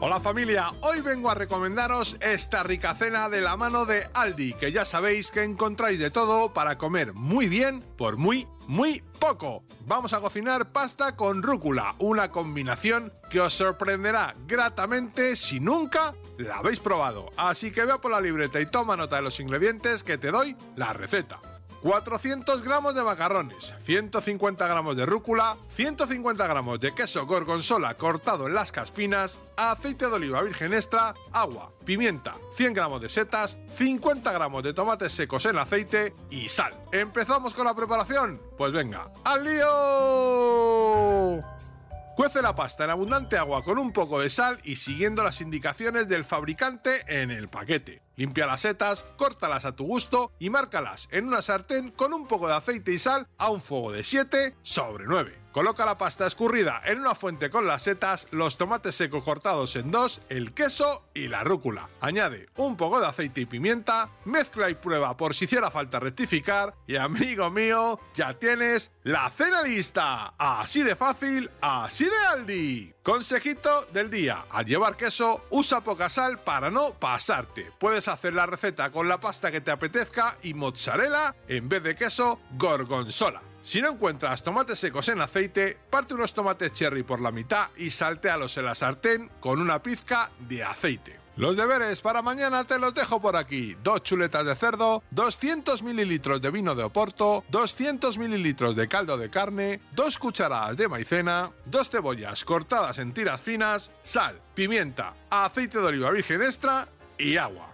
Hola familia, hoy vengo a recomendaros esta rica cena de la mano de Aldi, que ya sabéis que encontráis de todo para comer muy bien por muy, muy poco. Vamos a cocinar pasta con rúcula, una combinación que os sorprenderá gratamente si nunca la habéis probado. Así que vea por la libreta y toma nota de los ingredientes que te doy la receta. 400 gramos de macarrones, 150 gramos de rúcula, 150 gramos de queso gorgonzola cortado en las caspinas, aceite de oliva virgen extra, agua, pimienta, 100 gramos de setas, 50 gramos de tomates secos en aceite y sal. ¿Empezamos con la preparación? Pues venga, ¡al lío! Cuece la pasta en abundante agua con un poco de sal y siguiendo las indicaciones del fabricante en el paquete. Limpia las setas, córtalas a tu gusto y márcalas en una sartén con un poco de aceite y sal a un fuego de 7 sobre 9. Coloca la pasta escurrida en una fuente con las setas, los tomates secos cortados en dos, el queso y la rúcula. Añade un poco de aceite y pimienta, mezcla y prueba por si hiciera falta rectificar y amigo mío, ya tienes la cena lista. Así de fácil, así de Aldi. Consejito del día, al llevar queso, usa poca sal para no pasarte. Puedes hacer la receta con la pasta que te apetezca y mozzarella en vez de queso gorgonzola. Si no encuentras tomates secos en aceite, parte unos tomates cherry por la mitad y saltéalos en la sartén con una pizca de aceite. Los deberes para mañana te los dejo por aquí. Dos chuletas de cerdo, 200 mililitros de vino de Oporto, 200 mililitros de caldo de carne, dos cucharadas de maicena, dos cebollas cortadas en tiras finas, sal, pimienta, aceite de oliva virgen extra y agua.